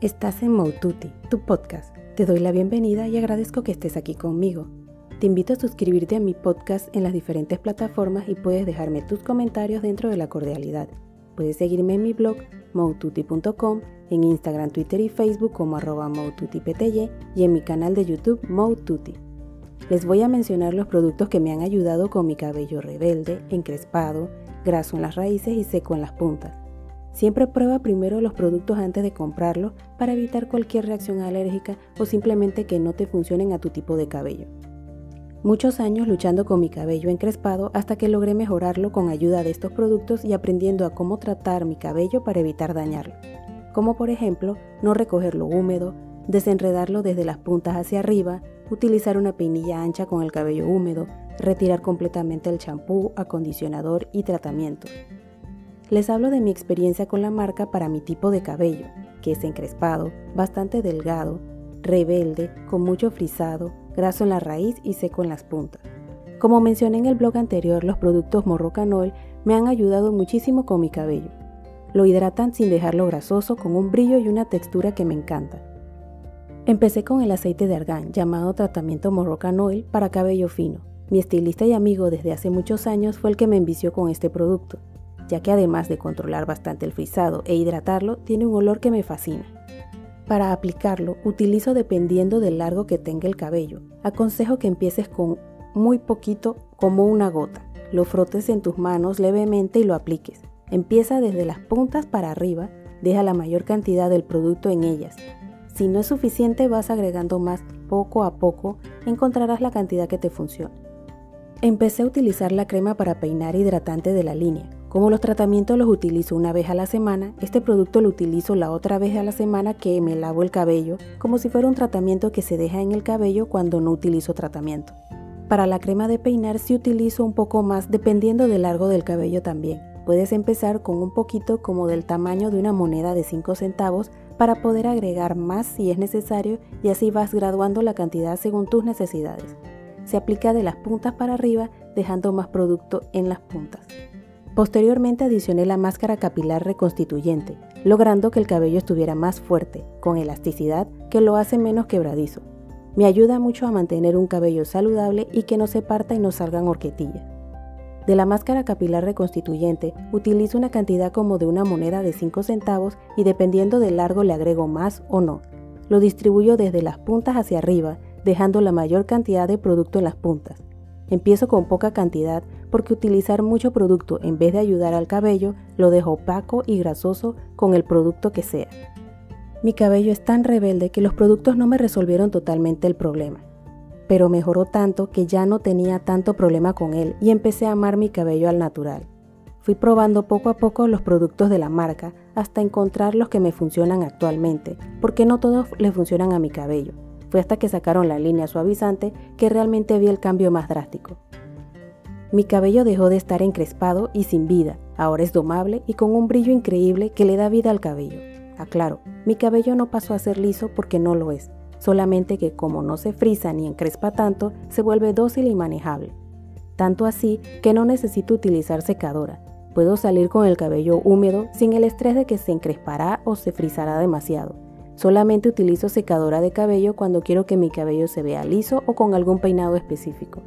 Estás en Moututi, tu podcast. Te doy la bienvenida y agradezco que estés aquí conmigo. Te invito a suscribirte a mi podcast en las diferentes plataformas y puedes dejarme tus comentarios dentro de la cordialidad. Puedes seguirme en mi blog moututi.com, en Instagram, Twitter y Facebook como arroba y en mi canal de YouTube Moututi. Les voy a mencionar los productos que me han ayudado con mi cabello rebelde, encrespado, graso en las raíces y seco en las puntas. Siempre prueba primero los productos antes de comprarlos para evitar cualquier reacción alérgica o simplemente que no te funcionen a tu tipo de cabello. Muchos años luchando con mi cabello encrespado hasta que logré mejorarlo con ayuda de estos productos y aprendiendo a cómo tratar mi cabello para evitar dañarlo. Como por ejemplo, no recogerlo húmedo, desenredarlo desde las puntas hacia arriba, utilizar una peinilla ancha con el cabello húmedo, retirar completamente el champú, acondicionador y tratamiento les hablo de mi experiencia con la marca para mi tipo de cabello, que es encrespado, bastante delgado, rebelde, con mucho frisado, graso en la raíz y seco en las puntas. Como mencioné en el blog anterior, los productos Morrocanol me han ayudado muchísimo con mi cabello. Lo hidratan sin dejarlo grasoso, con un brillo y una textura que me encanta. Empecé con el aceite de argán, llamado tratamiento Moroccan Oil para cabello fino. Mi estilista y amigo desde hace muchos años fue el que me envició con este producto ya que además de controlar bastante el frisado e hidratarlo, tiene un olor que me fascina. Para aplicarlo, utilizo dependiendo del largo que tenga el cabello. Aconsejo que empieces con muy poquito, como una gota. Lo frotes en tus manos levemente y lo apliques. Empieza desde las puntas para arriba, deja la mayor cantidad del producto en ellas. Si no es suficiente, vas agregando más poco a poco, encontrarás la cantidad que te funcione. Empecé a utilizar la crema para peinar hidratante de la línea. Como los tratamientos los utilizo una vez a la semana, este producto lo utilizo la otra vez a la semana que me lavo el cabello, como si fuera un tratamiento que se deja en el cabello cuando no utilizo tratamiento. Para la crema de peinar sí utilizo un poco más dependiendo del largo del cabello también. Puedes empezar con un poquito como del tamaño de una moneda de 5 centavos para poder agregar más si es necesario y así vas graduando la cantidad según tus necesidades. Se aplica de las puntas para arriba dejando más producto en las puntas. Posteriormente adicioné la máscara capilar reconstituyente, logrando que el cabello estuviera más fuerte, con elasticidad que lo hace menos quebradizo. Me ayuda mucho a mantener un cabello saludable y que no se parta y no salgan horquetillas. De la máscara capilar reconstituyente utilizo una cantidad como de una moneda de 5 centavos y dependiendo del largo le agrego más o no. Lo distribuyo desde las puntas hacia arriba, dejando la mayor cantidad de producto en las puntas. Empiezo con poca cantidad porque utilizar mucho producto en vez de ayudar al cabello lo dejo opaco y grasoso con el producto que sea. Mi cabello es tan rebelde que los productos no me resolvieron totalmente el problema, pero mejoró tanto que ya no tenía tanto problema con él y empecé a amar mi cabello al natural. Fui probando poco a poco los productos de la marca hasta encontrar los que me funcionan actualmente, porque no todos le funcionan a mi cabello. Fue hasta que sacaron la línea suavizante que realmente vi el cambio más drástico. Mi cabello dejó de estar encrespado y sin vida, ahora es domable y con un brillo increíble que le da vida al cabello. Aclaro, mi cabello no pasó a ser liso porque no lo es, solamente que como no se frisa ni encrespa tanto, se vuelve dócil y manejable. Tanto así que no necesito utilizar secadora. Puedo salir con el cabello húmedo sin el estrés de que se encrespará o se frizará demasiado. Solamente utilizo secadora de cabello cuando quiero que mi cabello se vea liso o con algún peinado específico.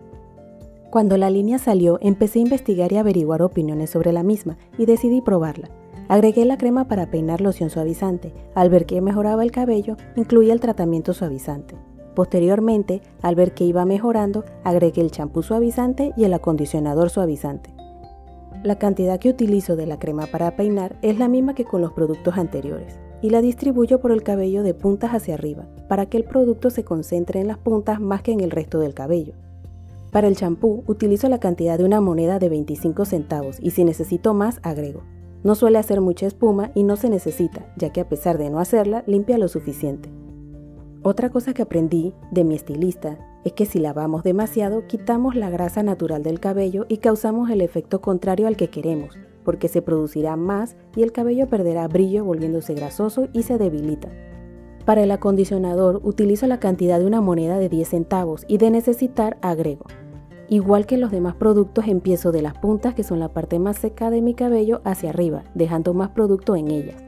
Cuando la línea salió, empecé a investigar y averiguar opiniones sobre la misma y decidí probarla. Agregué la crema para peinar loción suavizante. Al ver que mejoraba el cabello, incluí el tratamiento suavizante. Posteriormente, al ver que iba mejorando, agregué el champú suavizante y el acondicionador suavizante. La cantidad que utilizo de la crema para peinar es la misma que con los productos anteriores y la distribuyo por el cabello de puntas hacia arriba, para que el producto se concentre en las puntas más que en el resto del cabello. Para el champú utilizo la cantidad de una moneda de 25 centavos y si necesito más agrego. No suele hacer mucha espuma y no se necesita, ya que a pesar de no hacerla, limpia lo suficiente. Otra cosa que aprendí de mi estilista es que si lavamos demasiado, quitamos la grasa natural del cabello y causamos el efecto contrario al que queremos, porque se producirá más y el cabello perderá brillo volviéndose grasoso y se debilita. Para el acondicionador utilizo la cantidad de una moneda de 10 centavos y de necesitar agrego. Igual que los demás productos, empiezo de las puntas, que son la parte más seca de mi cabello, hacia arriba, dejando más producto en ellas.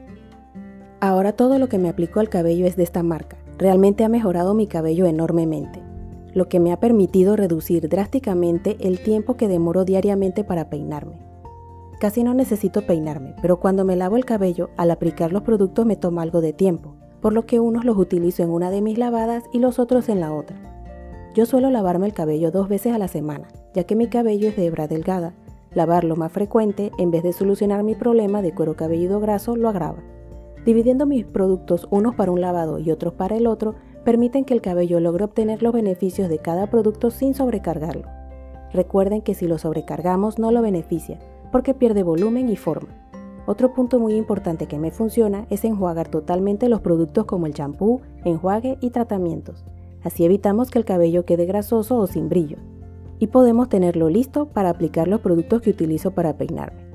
Ahora todo lo que me aplico al cabello es de esta marca. Realmente ha mejorado mi cabello enormemente, lo que me ha permitido reducir drásticamente el tiempo que demoro diariamente para peinarme. Casi no necesito peinarme, pero cuando me lavo el cabello, al aplicar los productos me toma algo de tiempo, por lo que unos los utilizo en una de mis lavadas y los otros en la otra. Yo suelo lavarme el cabello dos veces a la semana, ya que mi cabello es de hebra delgada. Lavarlo más frecuente, en vez de solucionar mi problema de cuero cabelludo graso, lo agrava. Dividiendo mis productos unos para un lavado y otros para el otro, permiten que el cabello logre obtener los beneficios de cada producto sin sobrecargarlo. Recuerden que si lo sobrecargamos no lo beneficia, porque pierde volumen y forma. Otro punto muy importante que me funciona es enjuagar totalmente los productos como el champú, enjuague y tratamientos. Así evitamos que el cabello quede grasoso o sin brillo. Y podemos tenerlo listo para aplicar los productos que utilizo para peinarme.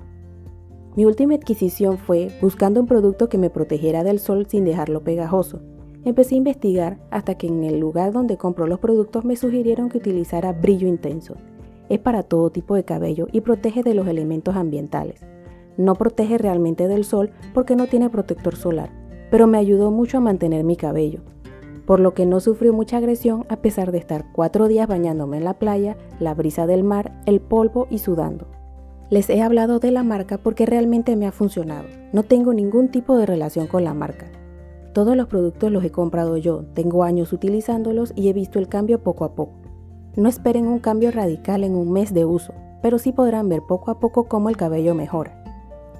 Mi última adquisición fue buscando un producto que me protegiera del sol sin dejarlo pegajoso. Empecé a investigar hasta que en el lugar donde compro los productos me sugirieron que utilizara brillo intenso es para todo tipo de cabello y protege de los elementos ambientales. No protege realmente del sol porque no tiene protector solar, pero me ayudó mucho a mantener mi cabello, por lo que no sufrió mucha agresión a pesar de estar cuatro días bañándome en la playa, la brisa del mar, el polvo y sudando. Les he hablado de la marca porque realmente me ha funcionado. No tengo ningún tipo de relación con la marca. Todos los productos los he comprado yo, tengo años utilizándolos y he visto el cambio poco a poco. No esperen un cambio radical en un mes de uso, pero sí podrán ver poco a poco cómo el cabello mejora.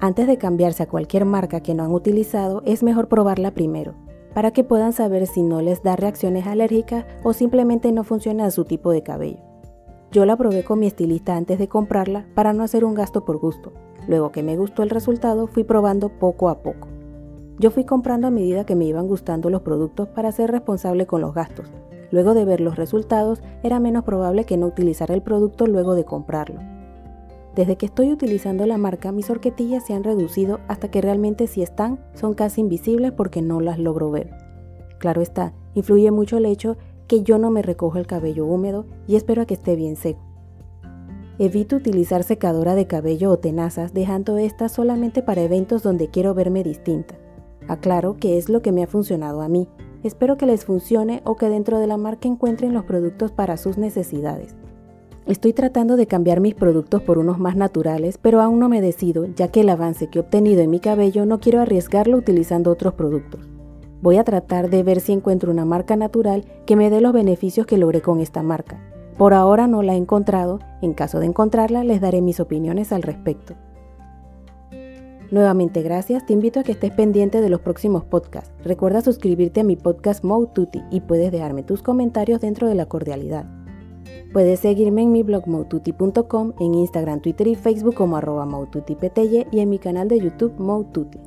Antes de cambiarse a cualquier marca que no han utilizado, es mejor probarla primero, para que puedan saber si no les da reacciones alérgicas o simplemente no funciona a su tipo de cabello. Yo la probé con mi estilista antes de comprarla para no hacer un gasto por gusto. Luego que me gustó el resultado, fui probando poco a poco. Yo fui comprando a medida que me iban gustando los productos para ser responsable con los gastos, Luego de ver los resultados, era menos probable que no utilizara el producto luego de comprarlo. Desde que estoy utilizando la marca, mis horquetillas se han reducido hasta que realmente si están, son casi invisibles porque no las logro ver. Claro está, influye mucho el hecho que yo no me recojo el cabello húmedo y espero a que esté bien seco. Evito utilizar secadora de cabello o tenazas, dejando estas solamente para eventos donde quiero verme distinta. Aclaro que es lo que me ha funcionado a mí, Espero que les funcione o que dentro de la marca encuentren los productos para sus necesidades. Estoy tratando de cambiar mis productos por unos más naturales, pero aún no me decido, ya que el avance que he obtenido en mi cabello no quiero arriesgarlo utilizando otros productos. Voy a tratar de ver si encuentro una marca natural que me dé los beneficios que logré con esta marca. Por ahora no la he encontrado, en caso de encontrarla les daré mis opiniones al respecto. Nuevamente gracias, te invito a que estés pendiente de los próximos podcasts. Recuerda suscribirte a mi podcast Moututi y puedes dejarme tus comentarios dentro de la cordialidad. Puedes seguirme en mi blog moututi.com, en Instagram, Twitter y Facebook como arroba y en mi canal de YouTube Moututi.